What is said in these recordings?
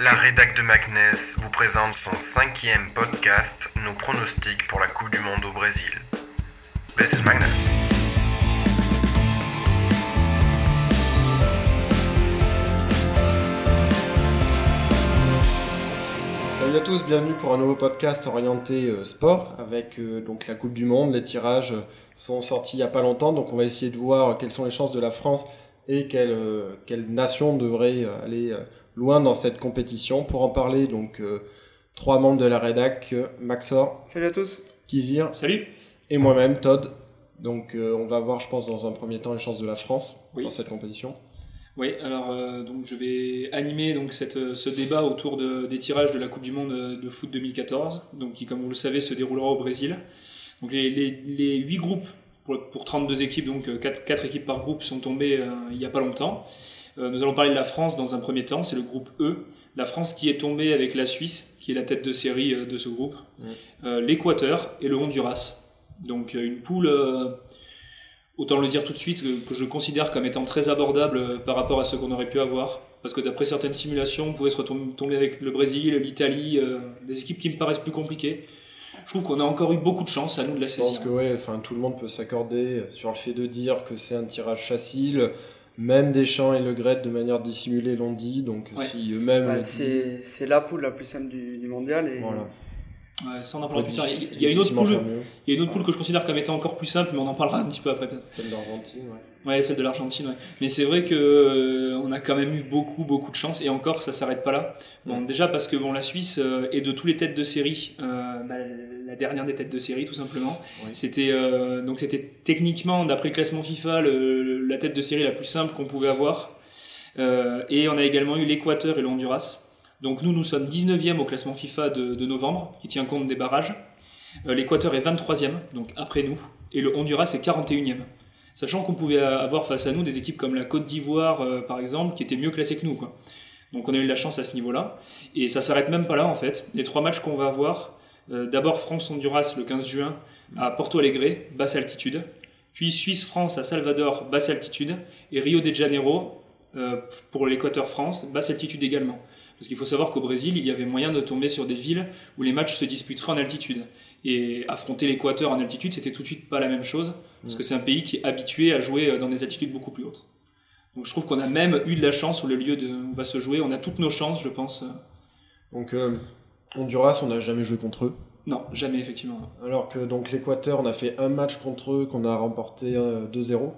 La rédac de Magnès vous présente son cinquième podcast, nos pronostics pour la Coupe du Monde au Brésil. This is. Salut à tous, bienvenue pour un nouveau podcast orienté euh, sport avec euh, donc la Coupe du Monde. Les tirages euh, sont sortis il n'y a pas longtemps, donc on va essayer de voir quelles sont les chances de la France et quelle, quelle nation devrait aller loin dans cette compétition. Pour en parler, donc euh, trois membres de la rédac, euh, Maxor, Salut à tous. Kizir Salut et moi-même, Todd. Donc euh, on va voir, je pense, dans un premier temps les chances de la France Oui. dans cette compétition. Oui, alors euh, donc je vais animer donc cette, ce débat autour de- des tirages de la Coupe du Monde de foot 2014, donc qui, comme vous le savez, se déroulera au Brésil. Donc les, les, les 8 groupes pour, pour 32 équipes, donc 4, équipes par groupe, sont tombés euh, il n'y a pas longtemps. Euh, nous allons parler de la France dans un premier temps, c'est le groupe E. La France qui est tombée avec la Suisse, qui est la tête de série euh, de ce groupe, euh, l'Équateur et le Honduras. Donc une poule, autant le dire tout de suite, que, je considère comme étant très abordable par rapport à ce qu'on aurait pu avoir. Parce que d'après certaines simulations, on pouvait se retom- tomber avec le Brésil, l'Italie, des équipes qui me paraissent plus compliquées. Je trouve qu'on a encore eu beaucoup de chance à nous de la Je pense saisir. que ouais, enfin tout le monde peut s'accorder sur le fait de dire que c'est un tirage facile. Même Deschamps et Le Gret, de manière dissimulée, l'ont dit. Donc Ouais. si eux-mêmes Bah, disent, c'est c'est la poule la plus simple du, du mondial. Et voilà. Ouais, ça, on en parlera plus tard. Il y a- une autre poule, il y a une autre poule que je considère comme étant encore plus simple, mais on en parlera un petit peu après peut-être. Celle d'Argentine, ouais. Ouais, celle de l'Argentine, ouais. Mais c'est vrai que euh, on a quand même eu beaucoup, beaucoup de chance, et encore, ça s'arrête pas là. Bon, déjà parce que bon, la Suisse euh, est de tous les têtes de série, euh, bah, la dernière des têtes de série, tout simplement. Oui. C'était euh, donc c'était techniquement, d'après le classement FIFA, le- la tête de série la plus simple qu'on pouvait avoir. Euh, et on a également eu l'Équateur et le Honduras. Donc nous, nous sommes 19e au classement FIFA de, de novembre, qui tient compte des barrages. Euh, L'Équateur est 23e, donc après nous, et le Honduras est 41e. Sachant qu'on pouvait avoir face à nous des équipes comme la Côte d'Ivoire, euh, par exemple, qui étaient mieux classées que nous. Quoi. Donc on a eu de la chance à ce niveau-là. Et ça s'arrête même pas là, en fait. Les trois matchs qu'on va avoir, d'abord France-Honduras le 15 juin à Porto Alegre, basse altitude. Puis Suisse-France à Salvador, basse altitude. Et Rio de Janeiro, euh, pour l'Équateur-France, basse altitude également. Parce qu'il faut savoir qu'au Brésil, il y avait moyen de tomber sur des villes où les matchs se disputeraient en altitude. Et affronter l'Équateur en altitude, c'était tout de suite pas la même chose, parce que c'est un pays qui est habitué à jouer euh, dans des altitudes beaucoup plus hautes. Donc je trouve qu'on a même eu de la chance sur le lieu de, où va se jouer. On a toutes nos chances, je pense. Donc euh, Honduras, on n'a jamais joué contre eux. Non, jamais, effectivement. Alors que donc l'Équateur, on a fait un match contre eux qu'on a remporté euh, 2-0.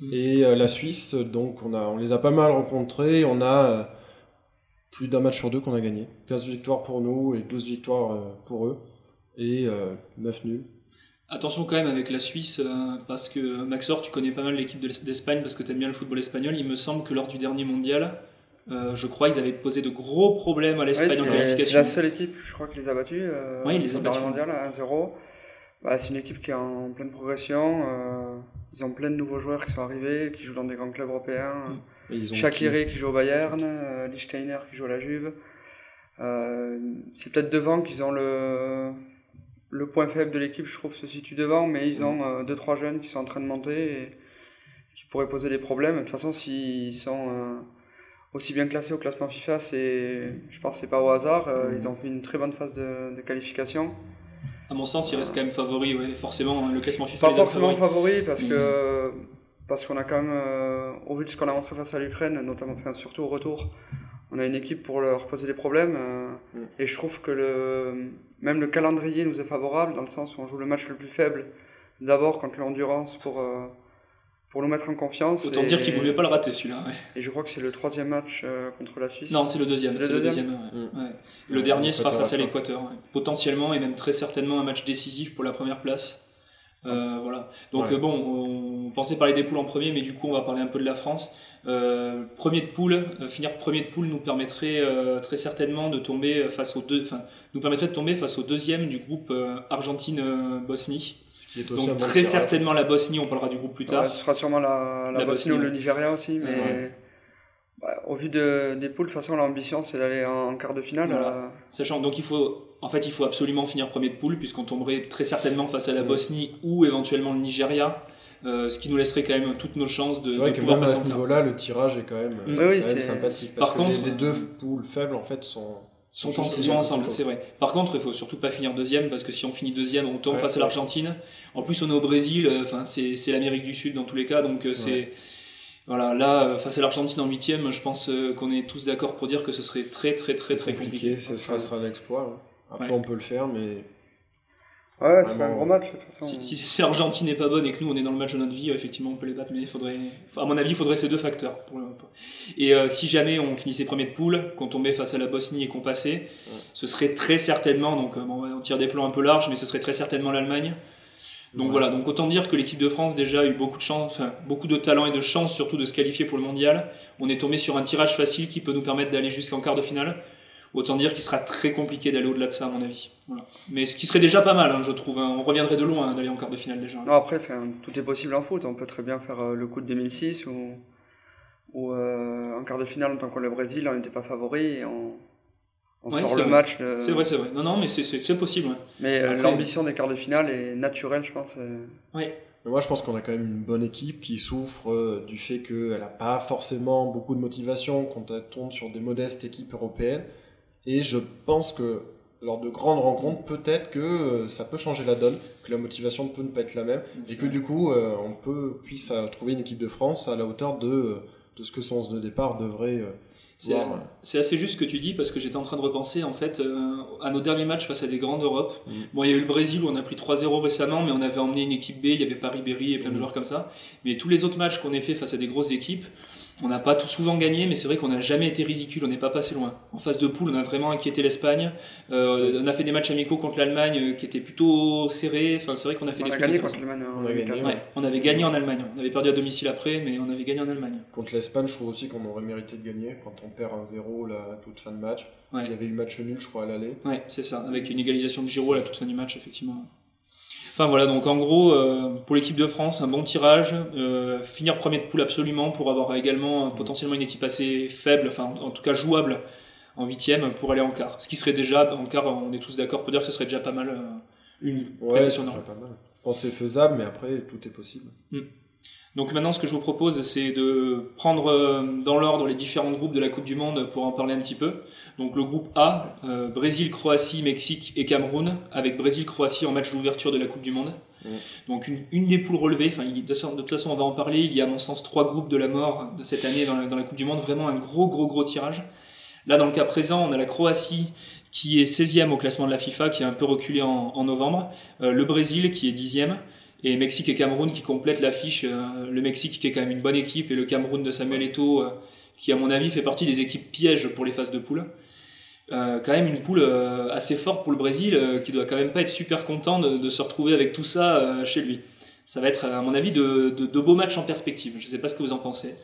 Mm. Et euh, la Suisse, donc on, a, on les a pas mal rencontrés. On a euh, plus d'un match sur deux qu'on a gagné. 15 victoires pour nous et 12 victoires euh, pour eux. Et euh, 9 nuls. Attention quand même avec la Suisse, euh, parce que Maxor, tu connais pas mal l'équipe d'Espagne, parce que tu aimes bien le football espagnol. Il me semble que lors du dernier mondial, euh, je crois, ils avaient posé de gros problèmes à Ouais, l'Espagne en c'est c'est qualification. la seule équipe, je crois, qui les a battus. Euh, Ouais, il les a battus. mondial à 1-0. Bah, c'est une équipe qui est en pleine progression. euh, ils ont plein de nouveaux joueurs qui sont arrivés, qui jouent dans des grands clubs européens. Mm. Et ils ont qui joue au Bayern, euh, Lichtsteiner qui joue à la Juve. C'est peut-être devant qu'ils ont le, le point faible de l'équipe, je trouve, se situe devant, mais ils ont euh, deux trois jeunes qui sont en train de monter et qui pourraient poser des problèmes. De toute façon, s'ils sont aussi bien classés au classement FIFA, c'est, je pense, que c'est pas au hasard. Euh, Ils ont fait une très bonne phase de, de qualification. À mon sens, ils restent quand même favoris, ouais, forcément. hein, Le classement FIFA Pas forcément favoris. favori parce que parce qu'on a quand même, euh, au vu de ce qu'on a montré face à l'Ukraine, notamment, enfin, surtout au retour, on a une équipe pour leur poser des problèmes. euh, Mhm. Et je trouve que le, même le calendrier nous est favorable dans le sens où on joue le match le plus faible d'abord contre l'Endurance pour euh, pour nous mettre en confiance. Autant et, dire qu'il vaut mieux pas le rater celui-là. ouais. Et je crois que c'est le troisième match euh, contre la Suisse. Non, c'est le deuxième. Le le deuxième deuxième. ouais. Mm. Ouais. Le dernier sera face à l'Équateur. ouais. Potentiellement et même très certainement un match décisif pour la première place. Euh, voilà. Donc Ouais. euh, bon, on pensait parler des poules en premier, mais du coup on va parler un peu de la France. Euh, premier de poule, euh, finir premier de poule nous permettrait euh, très certainement de tomber face aux deux, enfin nous permettrait de tomber face au deuxième du groupe euh, Argentine-Bosnie. Ce qui est aussi un Donc très certainement la Bosnie, on parlera du groupe plus tard. Ouais, ce sera sûrement la, la, La Bosnie ou le Nigeria aussi, mais Ouais. bah, au vu de, des poules, de toute façon, l'ambition c'est d'aller en, en quart de finale. Voilà. euh, Sachant donc il faut, en fait, il faut absolument finir premier de poule puisqu'on tomberait très certainement face à la Bosnie ou éventuellement le Nigeria. ce qui nous laisserait quand même toutes nos chances de, C'est vrai de que pouvoir même à passer ce en quart. niveau-là, le tirage est quand même, Mm. euh, Oui, c'est- sympathique. Parce Par que contre- les, les deux poules faibles, en fait, sont, sont, en- sont ensemble, c'est vrai. Par contre, il faut surtout pas finir deuxième parce que si on finit deuxième, on tombe Ouais, face à l'Argentine. En plus, on est au Brésil, euh, enfin c'est c'est l'Amérique du Sud dans tous les cas, donc euh, c'est voilà. Là, euh, face à l'Argentine en huitième, je pense qu'on est tous d'accord pour dire que ce serait très très très très compliqué. Ce sera, sera un exploit. hein. Après, on peut le faire, mais Ouais, c'est Vraiment. un gros match de toute façon. Si, si, si l'Argentine n'est pas bonne et que nous on est dans le match de notre vie, euh, effectivement on peut les battre, mais il faudrait, à mon avis, il faudrait ces deux facteurs. Pour le- Et euh, si jamais on finissait premier de poule, qu'on tombait face à la Bosnie et qu'on passait, ce serait très certainement, donc euh, bon, on tire des plans un peu larges, mais ce serait très certainement l'Allemagne. Donc Ouais. voilà, donc autant dire que l'équipe de France déjà a eu beaucoup de chance, enfin, beaucoup de talent et de chance surtout de se qualifier pour le mondial. On est tombé sur un tirage facile qui peut nous permettre d'aller jusqu'en quart de finale. Autant dire qu'il sera très compliqué d'aller au-delà de ça à mon avis. Voilà. Mais ce qui serait déjà pas mal, hein, je trouve. hein. On reviendrait de loin hein, d'aller en quart de finale déjà. Non, après, tout est possible en foot. On peut très bien faire euh, le coup de 2006 ou, ou euh, en quart de finale, en tant que le Brésil, on n'était pas favori et on, on Ouais, sort c'est le vrai. match. euh, C'est vrai, c'est vrai. Non, non, mais c'est- possible. ouais. Mais euh, Après- l'ambition des quarts de finale est naturelle, je pense. euh. Mais moi, je pense qu'on a quand même une bonne équipe qui souffre euh, du fait qu'elle n'a pas forcément beaucoup de motivation quand elle tombe sur des modestes équipes européennes. Et je pense que lors de grandes rencontres, peut-être que euh, ça peut changer la donne, que la motivation peut ne pas être la même, et que vrai. du coup, euh, on peut puisse euh, trouver une équipe de France à la hauteur de, de ce que son 11 de départ devrait C'est assez juste ce que tu dis parce que j'étais en train de repenser en fait euh, à nos derniers matchs face à des grands d'Europe. Mm. Bon, il y a eu le Brésil où on a pris 3-0 récemment, mais on avait emmené une équipe B, il y avait Paris-Berry et plein de Mm. joueurs comme ça. Mais tous les autres matchs qu'on ait fait face à des grosses équipes, on n'a pas tout souvent gagné, mais c'est vrai qu'on n'a jamais été ridicule, on n'est pas passé loin. En phase de poule, on a vraiment inquiété l'Espagne. Euh, on a fait des matchs amicaux contre l'Allemagne euh, qui étaient plutôt serrés. Enfin, c'est vrai qu'on a fait On des a trucs gagné contre l'Allemagne. On en a gagné, 2004. Ouais, on avait gagné en Allemagne. On avait perdu à domicile après, mais on avait gagné en Allemagne. Contre l'Espagne, je trouve aussi qu'on aurait mérité de gagner quand on perd un 0 là, à toute fin de match. Ouais. Il y avait eu match nul, je crois, à l'aller. Ouais, c'est ça, avec une égalisation de Giroud à la toute fin du match, effectivement. Enfin voilà, donc en gros, euh, pour l'équipe de France, un bon tirage, euh, finir premier de poule absolument pour avoir également euh, potentiellement une équipe assez faible, enfin en, en tout cas jouable en huitième pour aller en quart. Ce qui serait déjà, en quart, on est tous d'accord pour dire que ce serait déjà pas mal euh, une Ouais, prestation c'est normale. déjà pas mal. Je pense que c'est faisable, mais après, tout est possible. Donc maintenant, ce que je vous propose, c'est de prendre euh, dans l'ordre les différents groupes de la Coupe du Monde pour en parler un petit peu. Donc le groupe A, euh, Brésil, Croatie, Mexique et Cameroun, avec Brésil-Croatie en match d'ouverture de la Coupe du Monde. Donc une, une des poules relevées, enfin, de, toute- de toute façon on va en parler, il y a à mon sens trois groupes de la mort de cette année dans la, dans la Coupe du Monde, vraiment un gros gros gros tirage. Là dans le cas présent, on a la Croatie qui est 16e au classement de la FIFA, qui a un peu reculé en, en novembre, Euh, le Brésil qui est 10e, et Mexique et Cameroun qui complètent l'affiche. euh, le Mexique qui est quand même une bonne équipe et le Cameroun de Samuel Eto'o euh, qui à mon avis fait partie des équipes pièges pour les phases de poule. Euh, quand même une poule euh, assez forte pour le Brésil euh, qui doit quand même pas être super content de, de se retrouver avec tout ça chez lui. Ça va être à mon avis de, de- de beaux matchs en perspective. Je sais pas ce que vous en pensez.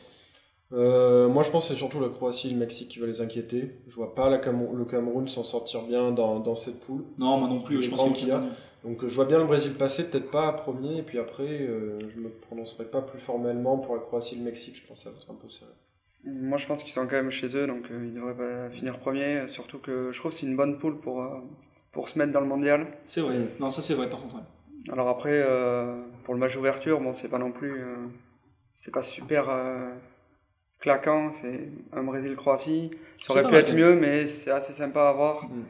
Moi, je pense que c'est surtout la Croatie et le Mexique qui va les inquiéter. Je vois pas la le Cameroun s'en sortir bien dans, dans cette poule. Non, moi non plus. Je pense qu'il y a. Donc, je vois bien le Brésil passer, peut-être pas premier, et puis après, euh, je me prononcerai pas plus formellement pour la Croatie et le Mexique. Je pense que ça va être un peu serré. Moi, je pense qu'ils sont quand même chez eux, donc euh, ils devraient pas finir premier. euh, Surtout que je trouve que c'est une bonne poule pour, euh, pour se mettre dans le mondial. C'est vrai. Non, ça c'est vrai par contre. ouais. Alors après, euh, pour le match d'ouverture, bon, c'est pas non plus, euh, c'est pas super euh, claquant. C'est un Brésil-Croatie. Ça aurait pu être mieux, mais c'est assez sympa à voir. Mm.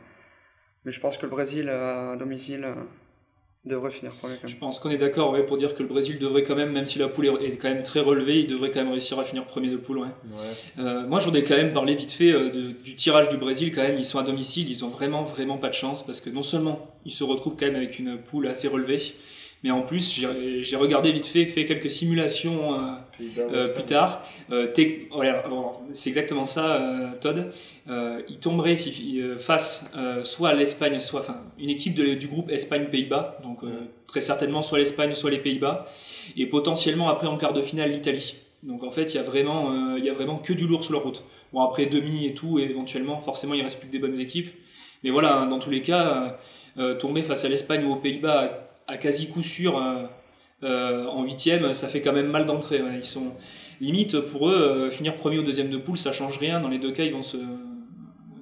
Mais je pense que le Brésil euh, à domicile euh, devrait finir premier. Quand Je même. pense qu'on est d'accord ouais, pour dire que le Brésil devrait quand même, même si la poule est quand même très relevée, il devrait quand même réussir à finir premier de poule. Ouais. Ouais. Euh, moi, je voudrais quand même parler vite fait euh, de- du tirage du Brésil. Quand même, ils sont à domicile, ils ont vraiment, vraiment pas de chance parce que non seulement ils se retrouvent quand même avec une poule assez relevée, mais en plus, j'ai regardé vite fait, fait quelques simulations euh, euh, plus tard. Euh, alors, c'est exactement ça, Todd. Il tomberait si, face soit à l'Espagne, soit enfin une équipe de- du groupe Espagne-Pays-Bas, donc euh, très certainement soit l'Espagne, soit les Pays-Bas, et potentiellement après en quart de finale l'Italie. Donc en fait, il y a vraiment, il y a vraiment que du lourd sur la route. Bon après demi et tout, et éventuellement, forcément, il reste plus que des bonnes équipes. Mais voilà, hein, dans tous les cas, tomber face à l'Espagne ou aux Pays-Bas à, quasi coup sûr euh, euh, en huitième, ça fait quand même mal d'entrée. Ils sont limite pour eux euh, finir premier ou deuxième de poule, ça change rien. Dans les deux cas, ils vont se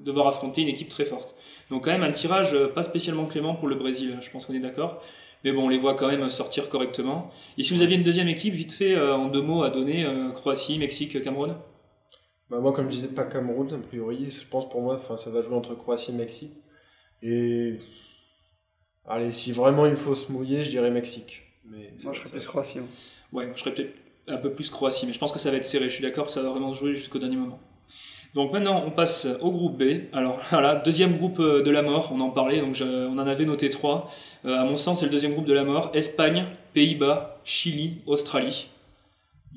devoir affronter une équipe très forte. Donc quand même un tirage euh, pas spécialement clément pour le Brésil. Je pense qu'on est d'accord. Mais bon, on les voit quand même sortir correctement. Et si vous aviez une deuxième équipe, vite fait, en deux mots à donner, Croatie, Mexique, Cameroun? Bah, Moi, comme je disais, pas Cameroun, a priori. Je pense pour moi, ça va jouer entre Croatie et Mexique. Allez, si vraiment il faut se mouiller, je dirais Mexique. Mais moi, je serais plus Croatie. Hein. Ouais, je serais peut-être un peu plus Croatie, mais je pense que ça va être serré. Je suis d'accord que ça va vraiment se jouer jusqu'au dernier moment. Donc maintenant, on passe au groupe B. Alors voilà, deuxième groupe euh, de la mort, on en parlait, donc on en avait noté trois. Euh, à mon sens, c'est le deuxième groupe de la mort. Espagne, Pays-Bas, Chili, Australie.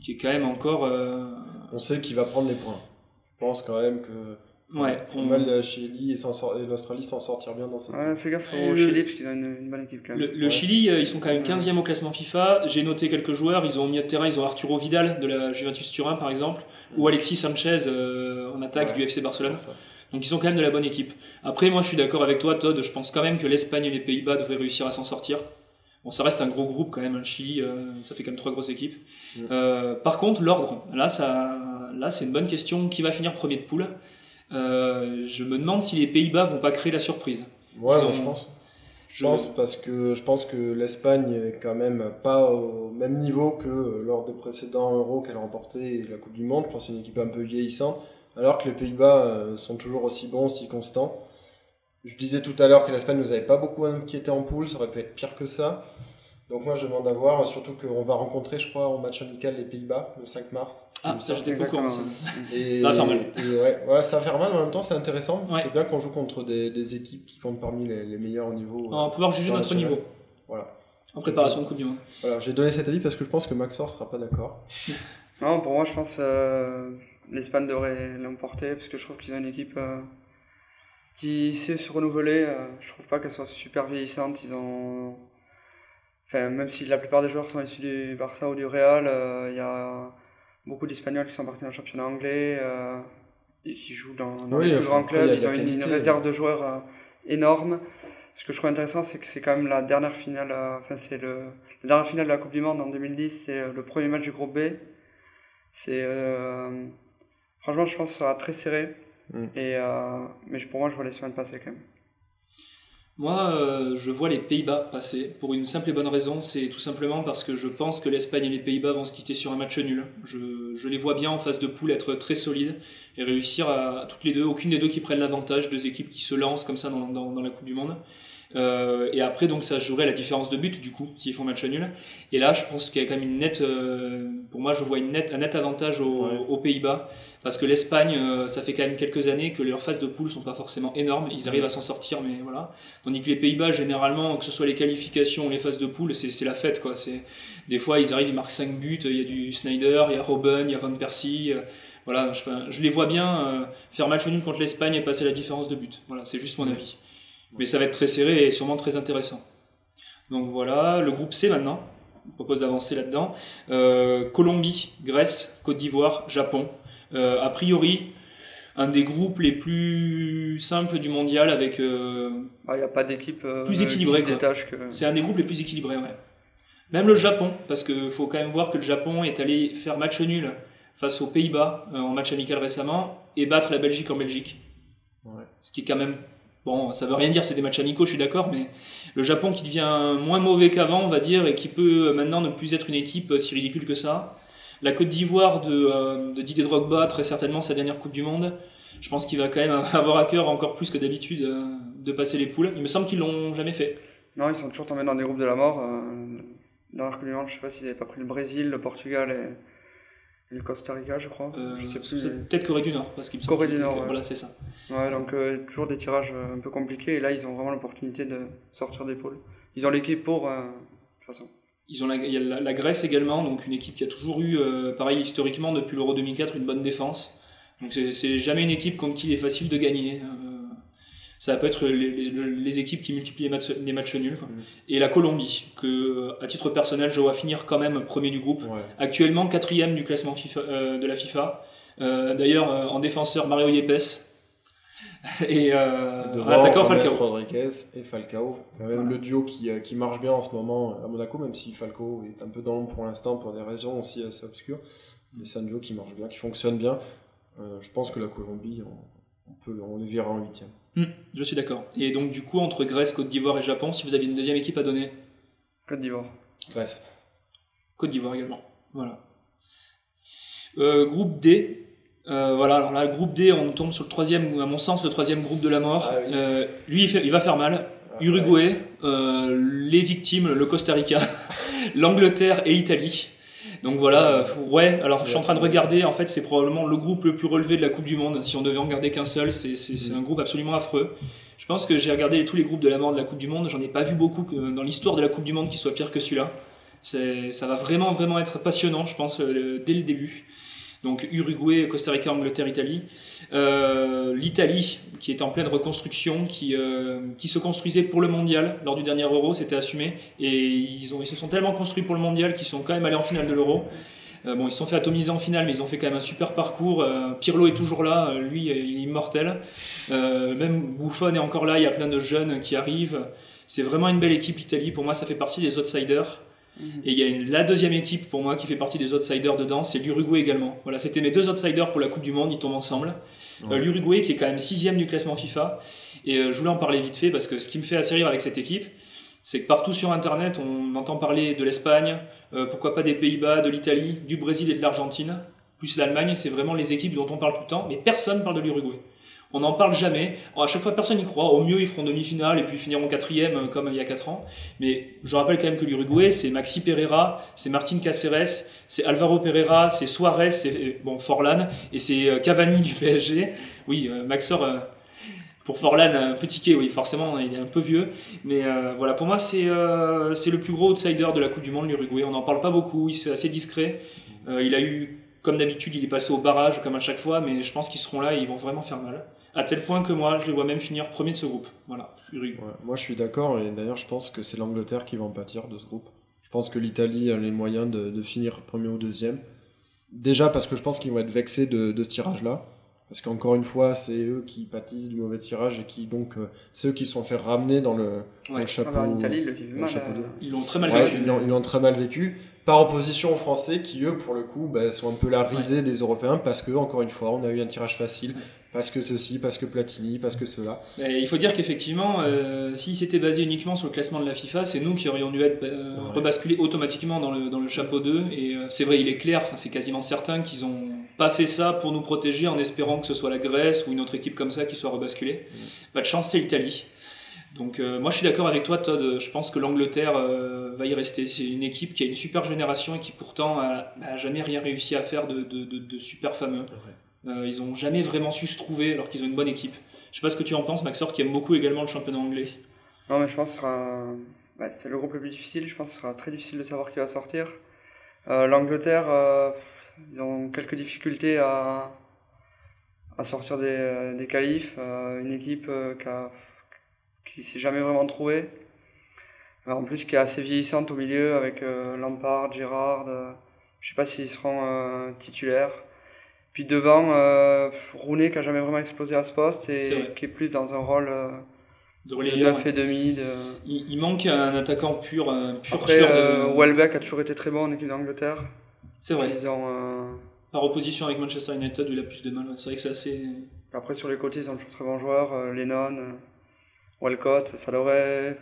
Qui est quand même encore... Euh, on sait qu'il va prendre les points. Je pense quand même que Ouais, on... mal le Chili et, l'Australie s'en sortir bien dans cette. Ouais, fais gaffe au Chili parce qu'ils ont une, bonne équipe quand même. Le, Chili, euh, ils sont quand même 15e au classement FIFA. J'ai noté quelques joueurs. Ils ont au milieu de terrain, ils ont Arturo Vidal de la Juventus Turin par exemple, ou Alexis Sanchez euh, en attaque du FC Barcelone. Donc ils sont quand même de la bonne équipe. Après, moi je suis d'accord avec toi, Todd. Je pense quand même que l'Espagne et les Pays-Bas devraient réussir à s'en sortir. Bon, ça reste un gros groupe quand même. Le Chili, euh, ça fait quand même trois grosses équipes. par contre, l'ordre, là, ça, là, c'est une bonne question. Qui va finir premier de poule? Euh, je me demande si les Pays-Bas vont pas créer la surprise. Ouais, je pense. Je pense parce que je pense que l'Espagne est quand même pas au même niveau que lors des précédents Euros qu'elle a remporté la Coupe du Monde. Je pense que c'est une équipe un peu vieillissante, alors que les Pays-Bas euh, sont toujours aussi bons, aussi constants. Je disais tout à l'heure que l'Espagne nous avait pas beaucoup inquiété en poule, ça aurait pu être pire que ça. Donc moi je demande à voir, surtout qu'on va rencontrer je crois en match amical les Pays-Bas le 5 mars. Ah ça j'étais pas au ça. ça va faire mal. ouais, ça va faire mal, en même temps c'est intéressant. C'est bien qu'on joue contre des, équipes qui comptent parmi les, meilleurs au niveau. On va pouvoir juger notre niveau. Voilà. En préparation de Coupe du Monde. Voilà, j'ai donné cet avis parce que je pense que Maxor sera pas d'accord. non, pour moi je pense que euh, l'Espagne devrait l'emporter parce que je trouve qu'ils ont une équipe euh, qui sait se renouveler. Euh, je trouve pas qu'elle soit super vieillissante. Ils ont Enfin, même si la plupart des joueurs sont issus du Barça ou du Real, il euh, y a beaucoup d'Espagnols qui sont partis dans le championnat anglais, euh, qui jouent dans, les plus grands clubs. Ils ont une, réserve de joueurs euh, énorme. Ce que je trouve intéressant, c'est que c'est quand même la dernière finale, enfin c'est le la dernière finale de la Coupe du Monde en 2010, c'est le premier match du groupe B. C'est franchement, je pense que ça sera très serré. Mm. Et mais pour moi, je vois l'Espagne passer quand même. Moi, euh, je vois les Pays-Bas passer pour une simple et bonne raison, c'est tout simplement parce que je pense que l'Espagne et les Pays-Bas vont se quitter sur un match nul. Je, les vois bien en phase de poule être très solides et réussir à, toutes les deux, aucune des deux qui prennent l'avantage, deux équipes qui se lancent comme ça dans la Coupe du Monde. Euh, et après, donc, ça jouerait la différence de but, du coup, s'ils font match nul. Et là, je pense qu'il y a quand même une nette, euh, pour moi, je vois une nette, un net avantage aux, Pays-Bas. Parce que l'Espagne, euh, ça fait quand même quelques années que leurs phases de poule sont pas forcément énormes. Ils arrivent à s'en sortir, mais voilà. Tandis que les Pays-Bas, généralement, que ce soit les qualifications ou les phases de poule, c'est la fête, quoi. Des fois, ils arrivent, ils marquent 5 buts. Il y a du Snyder, il y a Robben, il y a Van Persie. voilà, je, les vois bien faire match nul contre l'Espagne et passer la différence de but. Voilà, c'est juste mon avis. Mais ça va être très serré et sûrement très intéressant. Donc voilà, le groupe C maintenant. Je propose d'avancer là-dedans. Euh, Colombie, Grèce, Côte d'Ivoire, Japon. Euh, a priori, un des groupes les plus simples du mondial avec. Euh, ah, il n'y a pas d'équipe plus équilibrée. C'est un des groupes les plus équilibrés, ouais. Même le Japon, parce qu'il faut quand même voir que le Japon est allé faire match nul face aux Pays-Bas en match amical récemment et battre la Belgique en Belgique. Ouais. Ce qui est quand même Bon, ça veut rien dire, c'est des matchs amicaux, je suis d'accord, mais le Japon qui devient moins mauvais qu'avant, on va dire, et qui peut maintenant ne plus être une équipe si ridicule que ça. La Côte d'Ivoire de, euh, de, Didier Drogba, très certainement sa dernière Coupe du Monde. Je pense qu'il va quand même avoir à cœur encore plus que d'habitude euh, de passer les poules. Il me semble qu'ils l'ont jamais fait. Non, ils sont toujours tombés dans des groupes de la mort. Euh, dans la Coupe du Monde, je sais pas s'ils n'avaient pas pris le Brésil, le Portugal et le Costa Rica, je crois. Euh, peut-être Corée du Nord, parce qu'il me semble Corée du Nord, voilà, c'est ça. Ouais, donc euh, toujours des tirages un peu compliqués, et là, ils ont vraiment l'opportunité de sortir des pôles. Ils ont l'équipe pour, de toute façon. Ils ont la, il y a la, Grèce également, donc une équipe qui a toujours eu, pareil historiquement, depuis l'Euro 2004, une bonne défense. Donc c'est jamais une équipe contre qui il est facile de gagner. Ça peut être les, équipes qui multiplient les matchs, nuls. Mm. Et la Colombie, que à titre personnel, je vois finir quand même premier du groupe. Actuellement quatrième du classement FIFA, euh, de la FIFA. Euh, d'ailleurs, euh, en défenseur, Mario Yepes. Et en attaquant Falcao. Rodriguez et Falcao. Quand même le duo qui, qui, marche bien en ce moment à Monaco, même si Falcao est un peu dans l'ombre pour l'instant pour des raisons aussi assez obscures. Mais c'est un duo qui marche bien, qui fonctionne bien. je pense que la Colombie, on, peut, on les verra en huitième. Hmm, je suis d'accord. Et donc, du coup, entre Grèce, Côte d'Ivoire et Japon, si vous aviez une deuxième équipe à donner Côte d'Ivoire. Grèce. Côte d'Ivoire également. Voilà. Euh, groupe D. Euh, voilà, alors là, le groupe D, on tombe sur le troisième, à mon sens, le troisième groupe de la mort. Ah oui. Euh, lui, il, fait- il va faire mal. Ah, Uruguay, euh, les victimes, le Costa Rica, l'Angleterre et l'Italie. Donc voilà, ouais, alors je suis en train de regarder, en fait c'est probablement le groupe le plus relevé de la Coupe du Monde, si on devait en garder qu'un seul, c'est c'est un groupe absolument affreux. Je pense que j'ai regardé tous les groupes de la mort de la Coupe du Monde, j'en ai pas vu beaucoup que- dans l'histoire de la Coupe du Monde qui soit pire que celui-là. Ça va vraiment vraiment être passionnant, je pense, dès le début. Donc Uruguay, Costa Rica, Angleterre, Italie. Euh, L'Italie, qui est en pleine reconstruction, qui, euh, qui se construisait pour le mondial lors du dernier Euro, c'était assumé. Et ils, ont, ils se sont tellement construits pour le mondial qu'ils sont quand même allés en finale de l'Euro. Euh, bon, ils se sont fait atomiser en finale, mais ils ont fait quand même un super parcours. Pirlo est toujours là, lui, il est immortel. Même Buffon est encore là, il y a plein de jeunes qui arrivent. C'est vraiment une belle équipe, l'Italie. Pour moi, ça fait partie des outsiders. Et il y a une- la deuxième équipe pour moi qui fait partie des outsiders dedans, c'est l'Uruguay également. Voilà, c'était mes deux outsiders pour la Coupe du Monde, ils tombent ensemble. Euh. L'Uruguay qui est quand même sixième du classement FIFA. Et euh, je voulais en parler vite fait parce que ce qui me fait assez rire avec cette équipe, c'est que partout sur Internet, on entend parler de l'Espagne, euh, pourquoi pas des Pays-Bas, de l'Italie, du Brésil et de l'Argentine, plus l'Allemagne. C'est vraiment les équipes dont on parle tout le temps, mais personne parle de l'Uruguay. On n'en parle jamais. Alors, à chaque fois, personne n'y croit. Au mieux, ils feront demi-finale et puis finiront quatrième euh, comme il y a 4 ans. Mais je rappelle quand même que l'Uruguay, c'est Maxi Pereira, c'est Martin Caceres, c'est Alvaro Pereira, c'est Suarez, c'est bon, Forlan et c'est euh, Cavani du PSG. Oui, euh, Maxor, euh, pour Forlan, un peu tiqué, oui, forcément, il est un peu vieux. Mais euh, voilà, pour moi, c'est euh, le plus gros outsider de la Coupe du Monde, l'Uruguay. On n'en parle pas beaucoup, il est assez discret. Euh, il a eu, comme d'habitude, il est passé au barrage, comme à chaque fois, mais je pense qu'ils seront là et ils vont vraiment faire mal. À tel point que moi, je les vois même finir premier de ce groupe. Voilà. Ouais, moi je suis d'accord et d'ailleurs je pense que c'est l'Angleterre qui va en pâtir de ce groupe. Je pense que l'Italie a les moyens de, de finir premier ou deuxième. Déjà parce que je pense qu'ils vont être vexés de, de ce tirage-là. Parce qu'encore une fois, c'est eux qui pâtissent du mauvais tirage et qui donc euh, c'est eux qui se sont fait ramener dans le, dans Ouais. le chapeau. Italie, ils le vivent le mal. chapeau euh, d'eau. Ils l'ont très mal Ouais, vécu. ils l'ont- ils l'ont très mal vécu. Par opposition aux Français qui, eux, pour le coup, bah, sont un peu la risée des Européens parce que, encore une fois, on a eu un tirage facile. Parce que ceci, parce que Platini, parce que cela. Il faut dire qu'effectivement, euh, s'ils s'étaient basés uniquement sur le classement de la FIFA, c'est nous qui aurions dû être euh, Ouais. rebasculés automatiquement dans le, dans le chapeau 2. Et euh, c'est vrai, il est clair, c'est quasiment certain qu'ils ont pas fait ça pour nous protéger en espérant que ce soit la Grèce ou une autre équipe comme ça qui soit rebasculée. Pas de chance, c'est l'Italie. Donc euh, moi je suis d'accord avec toi Todd, je pense que l'Angleterre va y rester. C'est une équipe qui a une super génération et qui pourtant a, a jamais rien réussi à faire de, de- de- de super fameux. Ils ont jamais vraiment su se trouver alors qu'ils ont une bonne équipe. Je sais pas ce que tu en penses Maxor qui aime beaucoup également le championnat anglais. Non, mais je pense que sera. c'est le groupe le plus difficile. Je pense que ce sera très difficile de savoir qui va sortir. Euh, L'Angleterre, euh, ils ont quelques difficultés à, sortir des, euh, des qualifs. Euh, une équipe euh, qui, a- s'est jamais vraiment trouvée. Euh, en plus, qui est assez vieillissante au milieu avec euh, Lampard, Gerrard. euh, je sais pas s'ils seront euh, titulaires. Puis devant, euh, Rooney qui a jamais vraiment explosé à ce poste et qui est plus dans un rôle. euh, De relayeur. 9 et demi. De... Il, il manque un attaquant pur, un pur Après, tueur de. euh, Welbeck a toujours été très bon en équipe d'Angleterre. C'est vrai. Ils ont, euh, Par opposition avec Manchester United où il a plus de mal. C'est vrai que c'est assez. Après, sur les côtés, ils ont toujours très bons joueurs. euh, Lennon, euh, Walcott. Ça devrait...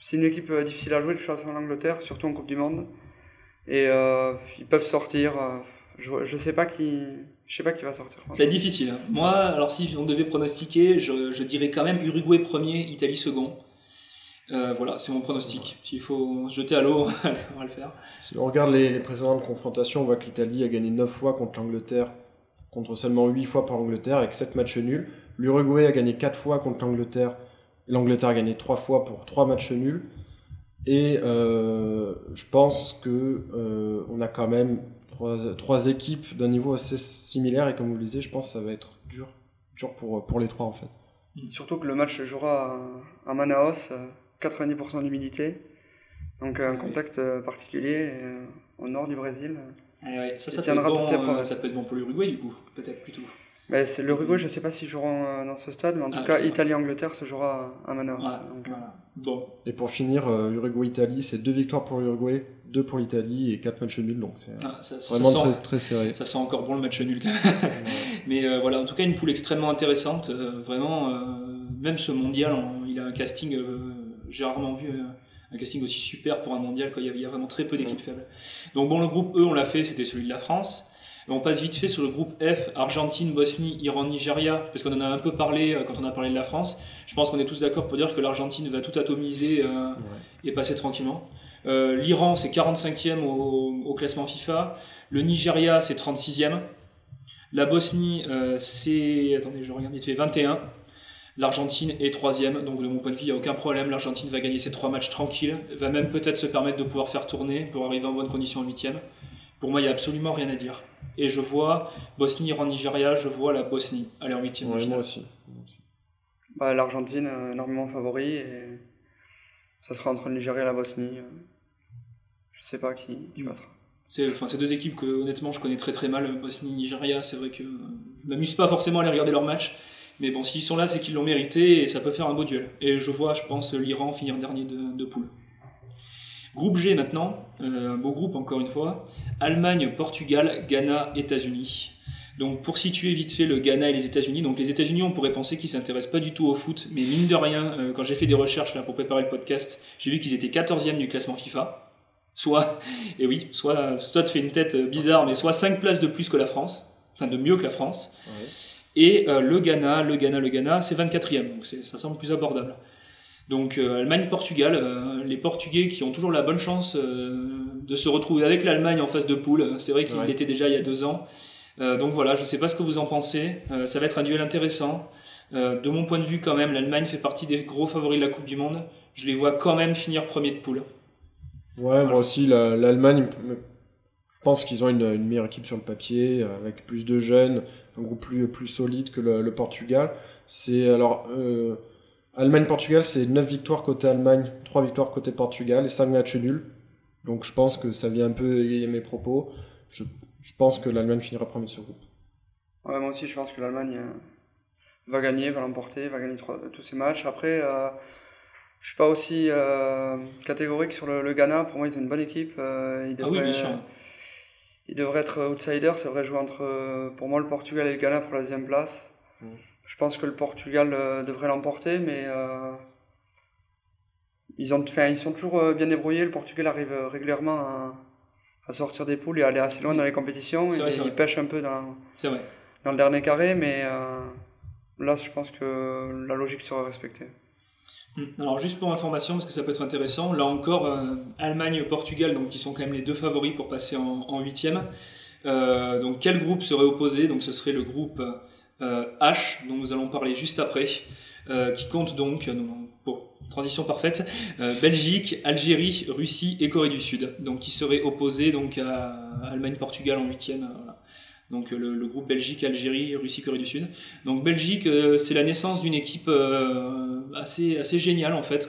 C'est une équipe euh, difficile à jouer, de toute façon, l'Angleterre, surtout en Coupe du Monde. Et euh, ils peuvent sortir. Je, je sais pas qui. Je sais pas qui va sortir. Ça va être difficile. hein. Moi, alors si on devait pronostiquer, je, je dirais quand même Uruguay premier, Italie second. Euh, voilà, c'est mon pronostic. S'il faut se jeter à l'eau, on va le faire. Si on regarde les, les précédentes confrontations, on voit que l'Italie a gagné 9 fois contre l'Angleterre, contre seulement 8 fois par l'Angleterre, avec 7 matchs nuls. L'Uruguay a gagné 4 fois contre l'Angleterre, et l'Angleterre a gagné 3 fois pour 3 matchs nuls. Et euh, je pense que euh, on a quand même trois, trois équipes d'un niveau assez similaire, et comme vous le disiez, je pense que ça va être dur, dur pour, pour les trois en fait. Surtout que le match se jouera à, à Manaus, euh, 90% d'humidité. Donc un contexte euh, particulier euh, au nord du Brésil. Ouais, ça, ça, peut bon, euh, ça peut être bon pour l'Uruguay du coup, peut-être plutôt. Mais c'est l'Uruguay, je sais pas s'ils joueront euh, dans ce stade, mais en tout Ah, cas. Italie-Angleterre se jouera à Manaus. Voilà, Donc, voilà. Bon, Et pour finir, euh, Uruguay-Italie, c'est 2 victoires pour l'Uruguay, 2 pour l'Italie et 4 matchs nuls, donc c'est ah, ça, ça vraiment sent, très, très serré. ça sent encore bon le match nul. Mais euh, voilà, en tout cas, une poule extrêmement intéressante. euh, vraiment, euh, même ce mondial, on- il a un casting, euh, j'ai rarement vu euh, un casting aussi super pour un mondial, quand il y a, il y a vraiment très peu d'équipes faibles. Donc bon, le groupe E, on l'a fait, c'était celui de la France. On passe vite fait sur le groupe F, Argentine, Bosnie, Iran, Nigeria, parce qu'on en a un peu parlé euh, quand on a parlé de la France. Je pense qu'on est tous d'accord pour dire que l'Argentine va tout atomiser euh, et passer tranquillement. Euh, L'Iran, c'est 45e au, au classement FIFA. Le Nigeria, c'est 36e. La Bosnie, euh, c'est. Attendez, je regarde, il fait 21. L'Argentine est troisième, donc de mon point de vue, il n'y a aucun problème. L'Argentine va gagner ses trois matchs tranquilles, va même peut-être se permettre de pouvoir faire tourner pour arriver en bonne condition en huitième. Pour moi, il n'y a absolument rien à dire. Et je vois Bosnie, Iran, Nigeria, je vois la Bosnie aller en huitième de Ouais, finale. moi aussi. Bah, L'Argentine, euh, énormément favori, et ça sera entre le Nigeria et la Bosnie. euh. Je sais pas qui, qui Mm. passera. C'est enfin, c'est deux équipes que honnêtement je connais très très mal, Bosnie, Nigeria. C'est vrai que euh, je m'amuse pas forcément à aller regarder leurs matchs, mais bon, s'ils sont là, c'est qu'ils l'ont mérité et ça peut faire un beau duel. Et je vois, je pense, l'Iran finir dernier de, de poule. Groupe G maintenant, euh, un beau groupe encore une fois. Allemagne, Portugal, Ghana, États-Unis. Donc pour situer vite fait le Ghana et les États-Unis, donc les États-Unis on pourrait penser qu'ils s'intéressent pas du tout au foot, mais mine de rien, euh, quand j'ai fait des recherches là pour préparer le podcast, j'ai vu qu'ils étaient 14e du classement FIFA. Soit, et oui, soit, soit tu fais une tête euh, bizarre, mais soit 5 places de plus que la France, enfin de mieux que la France. Ouais. Et euh, le Ghana, le Ghana, le Ghana, c'est 24e, donc ça semble plus abordable. Donc euh, Allemagne-Portugal, euh, les Portugais qui ont toujours la bonne chance euh, de se retrouver avec l'Allemagne en phase de poule, c'est vrai qu'il Ouais. l'était déjà il y a deux ans. Euh, donc voilà, je ne sais pas ce que vous en pensez, Euh, ça va être un duel intéressant. Euh, de mon point de vue quand même, l'Allemagne fait partie des gros favoris de la Coupe du Monde. Je les vois quand même finir premier de poule. Ouais, moi aussi, la- l'Allemagne, je pense qu'ils ont une, une meilleure équipe sur le papier, avec plus de jeunes, un groupe plus, plus solide que le, le Portugal. C'est alors Allemagne-Portugal, c'est 9 victoires côté Allemagne, 3 victoires côté Portugal et 5 matchs nuls. Donc je pense que ça vient un peu égayer mes propos. Je, je pense que l'Allemagne finira premier de ce groupe. Ouais, moi aussi, je pense que l'Allemagne euh, va gagner, va l'emporter, va gagner trois- tous ses matchs. Après, euh, je suis pas aussi euh, catégorique sur le, le Ghana. Pour moi, ils ont une bonne équipe. euh, ils Ah oui, devraient- bien sûr. Ils devraient être outsiders. C'est vrai jouer entre, pour moi, le Portugal et le Ghana pour la deuxième place. Mm. Je pense que le Portugal euh, devrait l'emporter, mais euh, ils, ont, enfin, ils sont toujours euh, bien débrouillés. Le Portugal arrive régulièrement à, à sortir des poules et à aller assez loin dans les compétitions. Vrai, ils pêchent un peu dans, C'est vrai. dans le dernier carré, mais là, je pense que la logique sera respectée. Mm. Alors juste pour information, parce que ça peut être intéressant, là encore, euh, Allemagne et Portugal, donc qui sont quand même les deux favoris pour passer en, huitième. Euh, donc quel groupe serait opposé? Donc ce serait le groupe H, dont nous allons parler juste après, euh, qui compte donc, euh, non, bon, transition parfaite, euh, Belgique, Algérie, Russie et Corée du Sud, donc qui serait opposé donc à Allemagne-Portugal en huitième. euh. Donc euh, le, groupe Belgique, Algérie, Russie, Corée du Sud. Donc Belgique, euh, c'est la naissance d'une équipe euh, assez, assez géniale en fait.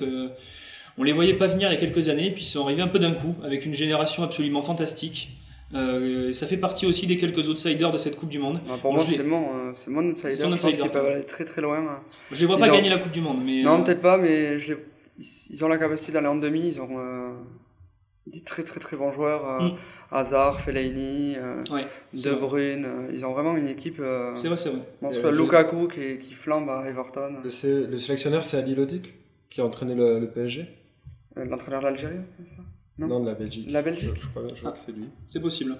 on les voyait pas venir il y a quelques années, puis ils sont arrivés un peu d'un coup, avec une génération absolument fantastique. Euh, ça fait partie aussi des quelques outsiders de cette Coupe du Monde. Bah, pour Bon, moi, l'ai- c'est mon, euh, mon outsider. C'est ton Je pense outsider, qu'ils toi. peuvent aller très très loin. hein. Je les vois Ils pas ont- gagner la Coupe du Monde, mais Non, euh, peut-être pas, mais je les- ils- ont la capacité d'aller en demi. Ils ont euh, des très très très bons joueurs. euh, Mm. Hazard, Fellaini, euh, ouais, De. Bruyne. euh, ils ont vraiment une équipe. Euh, C'est vrai, c'est vrai. Euh, je- Lukaku qui, qui flambe à Everton. Le, sé- le sélectionneur, c'est Ali Lodik, qui a entraîné le, le PSG Euh, L'entraîneur de l'Algérie, c'est ça? Non. Non, de la Belgique. La Belgique je crois, je crois que c'est lui. C'est possible.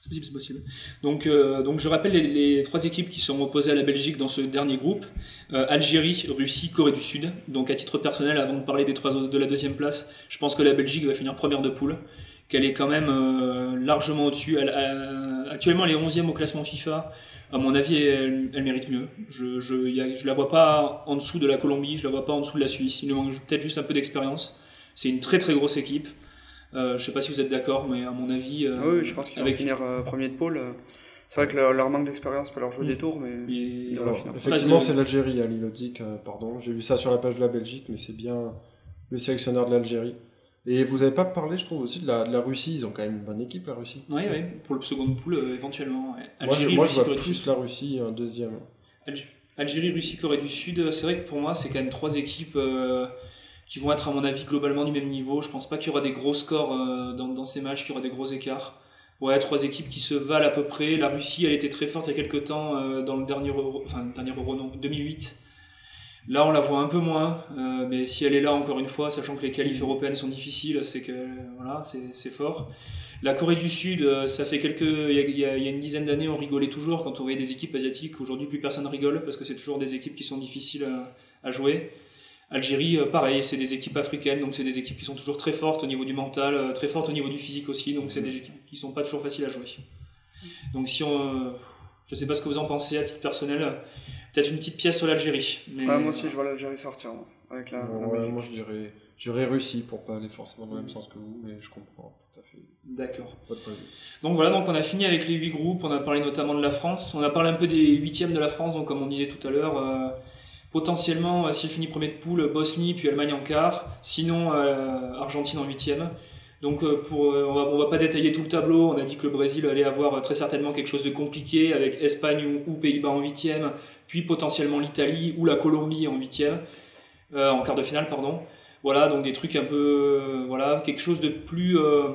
C'est possible, c'est possible. Donc, euh, donc je rappelle les, les trois équipes qui sont opposées à la Belgique dans ce dernier groupe Euh, Algérie, Russie, Corée du Sud. Donc, à titre personnel, avant de parler des trois, de la deuxième place, je pense que la Belgique va finir première de poule, qu'elle est quand même euh, largement au-dessus. Elle, actuellement, elle est 11e au classement FIFA. À mon avis, elle, elle mérite mieux. Je, a- je la vois pas en dessous de la Colombie, je la vois pas en dessous de la Suisse. Il manque peut-être juste un peu d'expérience. C'est une très très grosse équipe. Euh, je sais pas si vous êtes d'accord, mais à mon avis, euh, Ah Oui, je pense qu'ils vont avec finir euh, premier de pôle. euh. C'est vrai que leur, leur manque d'expérience peut leur jouer Mm. des tours, mais. Alors, effectivement, c'est l'Algérie, Ali Lodik, euh, pardon. J'ai vu ça sur la page de la Belgique, mais c'est bien le sélectionneur de l'Algérie. Et vous avez pas parlé, je trouve, aussi de la, de la Russie. Ils ont quand même une bonne équipe, la Russie. Ouais, ouais, pour le second pool, euh, éventuellement. Moi, je, Algérie, moi, je Russie, vois Corée du plus Sud. la Russie en deuxième. Algérie, Russie, Corée du Sud. C'est vrai que pour moi, c'est quand même trois équipes euh, qui vont être, à mon avis, globalement du même niveau. Je pense pas qu'il y aura des gros scores euh, dans, ces matchs, qu'il y aura des gros écarts. Ouais, trois équipes qui se valent à peu près. La Russie, elle était très forte il y a quelques temps euh, dans le dernier Euro, enfin, dernier Euro, non, 2008. Là, on la voit un peu moins, euh, mais si elle est là encore une fois, sachant que les qualifs européennes sont difficiles, c'est que voilà, c'est fort. La Corée du Sud, ça fait quelques, il y, a, une dizaine d'années, on rigolait toujours quand on voyait des équipes asiatiques. Aujourd'hui, plus personne rigole parce que c'est toujours des équipes qui sont difficiles à, jouer. Algérie, euh, pareil, c'est des équipes africaines, donc c'est des équipes qui sont toujours très fortes au niveau du mental, très fortes au niveau du physique aussi, donc c'est des équipes qui sont pas toujours faciles à jouer. Donc si on, je sais pas ce que vous en pensez à titre personnel. Peut-être une petite pièce sur l'Algérie. Mais... moi aussi, je vois l'Algérie sortir. Avec la, moi, je dirais, dirais Russie pour pas aller forcément dans le même sens que vous, mais je comprends tout à fait. D'accord. Donc voilà, donc on a fini avec les huit groupes. On a parlé notamment de la France. On a parlé un peu des huitièmes de la France. Donc comme on disait tout à l'heure, euh, potentiellement, euh, s'il finit premier de poule, Bosnie puis Allemagne en quart. Sinon, euh, Argentine en huitième. Donc pour, on va, va pas détailler tout le tableau. On a dit que le Brésil allait avoir très certainement quelque chose de compliqué avec Espagne ou, Pays-Bas en huitième puis potentiellement l'Italie ou la Colombie en huitième, euh, en quart de finale, pardon. Voilà, donc des trucs un peu, euh, voilà, quelque chose de plus, euh,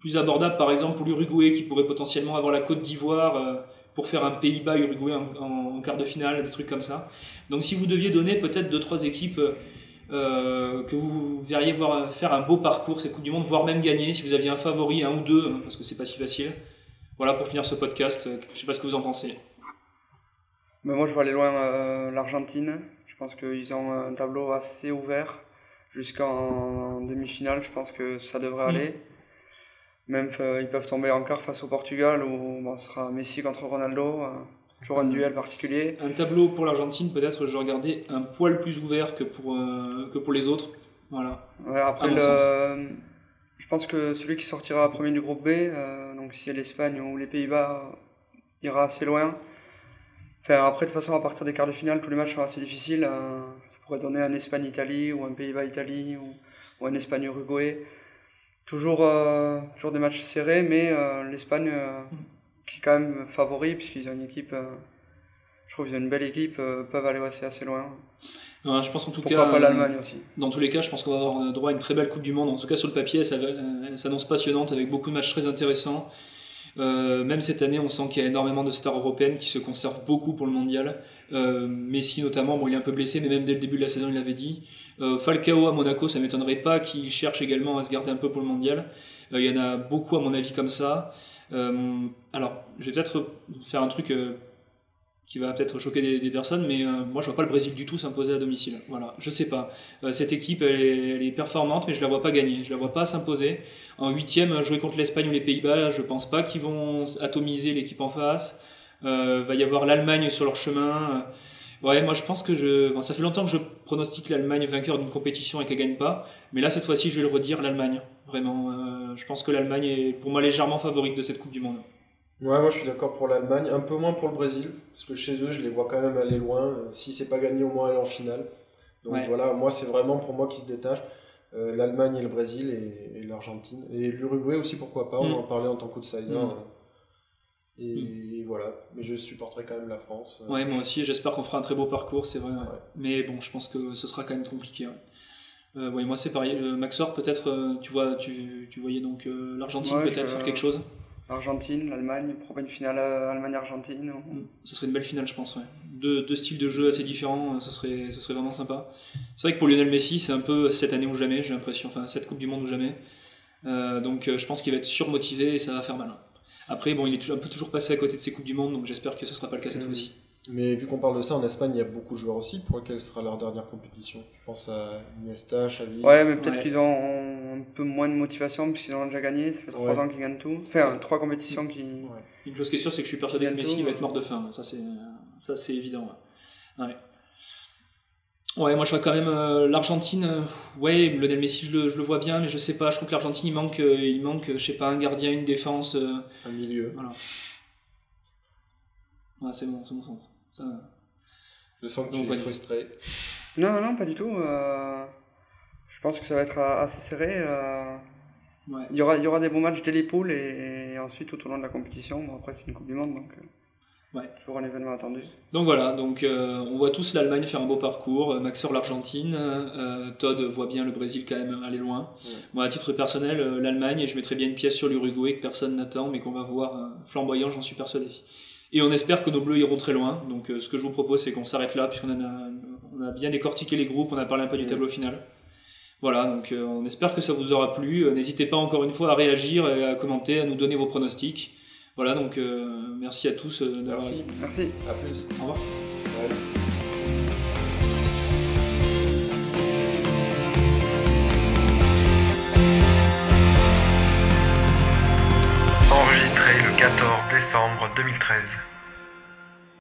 plus abordable, par exemple pour l'Uruguay qui pourrait potentiellement avoir la Côte d'Ivoire pour faire un Pays-Bas-Uruguay en, quart de finale, des trucs comme ça. Donc si vous deviez donner peut-être deux trois équipes que vous verriez voir faire un beau parcours cette Coupe du Monde, voire même gagner, si vous aviez un favori, un ou deux, hein, parce que c'est pas si facile. Voilà pour finir ce podcast. Je sais pas ce que vous en pensez moi, je vois aller loin euh, l'Argentine. Je pense qu'ils ont un tableau assez ouvert jusqu'en demi-finale. Je pense que ça devrait mm. aller. Même euh, ils peuvent tomber encore face au Portugal où ce sera Messi contre Ronaldo. Euh, toujours un duel particulier. Un tableau pour l'Argentine, peut-être, je regardais un poil plus ouvert que pour, que pour les autres. Voilà. après, je pense que celui qui sortira premier du groupe B, donc si c'est l'Espagne ou les Pays-Bas, ira assez loin après, de toute façon, à partir des quarts de finale, tous les matchs sont assez difficiles. Euh, ça pourrait donner un Espagne-Italie ou un Pays-Bas-Italie ou, un Espagne-Uruguay. Toujours, euh, toujours des matchs serrés, mais euh, l'Espagne qui est quand même favori, puisqu'ils ont une équipe, je trouve qu'ils ont une belle équipe, peuvent aller assez, assez loin. je pense en tout Pourquoi cas. pas l'Allemagne aussi. Dans tous les cas, je pense qu'on va avoir droit à une très belle Coupe du Monde. En tout cas, sur le papier, ça, ça s'annonce passionnante avec beaucoup de matchs très intéressants. Euh, même cette année, on sent qu'il y a énormément de stars européennes qui se conservent beaucoup pour le mondial. Euh, Messi notamment, bon, il est un peu blessé, mais même dès le début de la saison, il l'avait dit. Euh, Falcao à Monaco, ça m'étonnerait pas qu'il cherche également à se garder un peu pour le mondial. il y en a beaucoup, à mon avis, comme ça. alors, je vais peut-être faire un truc qui va peut-être choquer des, personnes, mais euh, moi je vois pas le Brésil du tout s'imposer à domicile. Voilà, je sais pas. Euh, cette équipe elle est, performante, mais je la vois pas gagner. Je la vois pas s'imposer. En huitième, jouer contre l'Espagne ou les Pays-Bas, je pense pas qu'ils vont atomiser l'équipe en face. Euh, va y avoir l'Allemagne sur leur chemin. Ouais, moi je pense que je. ça fait longtemps que je pronostique l'Allemagne vainqueur d'une compétition et qu'elle gagne pas, mais là cette fois-ci je vais le redire l'Allemagne. Vraiment, euh, je pense que l'Allemagne est pour moi légèrement favorite de cette Coupe du Monde. Ouais, moi je suis d'accord pour l'Allemagne, un peu moins pour le Brésil, parce que chez eux je les vois quand même aller loin. Euh, si c'est pas gagné, au moins aller en finale. Donc voilà, moi c'est vraiment pour moi qui se détache. Euh, L'Allemagne et le Brésil et, l'Argentine. Et l'Uruguay aussi, pourquoi pas, on mm. en parlait en tant qu'outsider. Mm. Et, mm. voilà, mais je supporterai quand même la France. Ouais, moi aussi, j'espère qu'on fera un très beau parcours, c'est vrai. Mais bon, je pense que ce sera quand même compliqué. Euh, moi c'est pareil. Maxor, peut-être, tu, vois, tu, tu, voyais donc l'Argentine peut-être faire quelque chose? Argentine, l'Allemagne, pour une finale euh, Allemagne-Argentine. Mm. Ce serait une belle finale, je pense. Ouais. Deux, deux, styles de jeu assez différents, ce serait, ce serait vraiment sympa. C'est vrai que pour Lionel Messi, c'est un peu cette année ou jamais, j'ai l'impression, enfin cette Coupe du Monde ou jamais. Euh, donc euh, je pense qu'il va être surmotivé et ça va faire mal. Après, bon, il est un peu toujours passé à côté de ces Coupes du Monde, donc j'espère que ce ne sera pas le cas cette mm. fois-ci. Mais vu qu'on parle de ça, en Espagne, il y a beaucoup de joueurs aussi pour lesquels ce sera leur dernière compétition? Je pense à Iniesta, Xavi? Ouais, mais peut-être qu'ils ont un peu moins de motivation parce qu'ils ont déjà gagné. Ça fait trois ans qu'ils gagnent tout. Enfin, trois compétitions qui. Une chose qui est sûre, c'est que je suis persuadé que Messi va être mort de faim. Ça, c'est, ça, c'est évident. Ouais. ouais. moi je vois quand même euh, l'Argentine. Euh, ouais, Lionel Messi, je le, je le, vois bien, mais je sais pas. Je trouve que l'Argentine, il manque, euh, il manque, je sais pas, un gardien, une défense. un milieu. Voilà. Ouais, c'est bon, c'est bon sens. Je sens que tu es frustré. Non, non, pas du tout. Euh, je pense que ça va être assez serré. Euh, il, y aura, il y aura des bons matchs dès les poules et, ensuite tout au long de la compétition. après, c'est une Coupe du Monde, donc euh, ouais. toujours un événement attendu. Donc voilà, donc, on voit tous l'Allemagne faire un beau parcours, Maxor l'Argentine, Todd voit bien le Brésil quand même aller loin. Moi, à titre personnel, l'Allemagne, je mettrais bien une pièce sur l'Uruguay que personne n'attend, mais qu'on va voir flamboyant, j'en suis persuadé. Et on espère que nos bleus iront très loin. Donc euh, ce que je vous propose, c'est qu'on s'arrête là, puisqu'on a, on a bien décortiqué les groupes, on a parlé un peu du tableau final. Voilà, donc euh, on espère que ça vous aura plu. Euh, N'hésitez pas encore une fois à réagir et à commenter, à nous donner vos pronostics. Voilà, donc merci à tous d'avoir. Merci. Merci. À plus. Au revoir. 14 décembre 2013.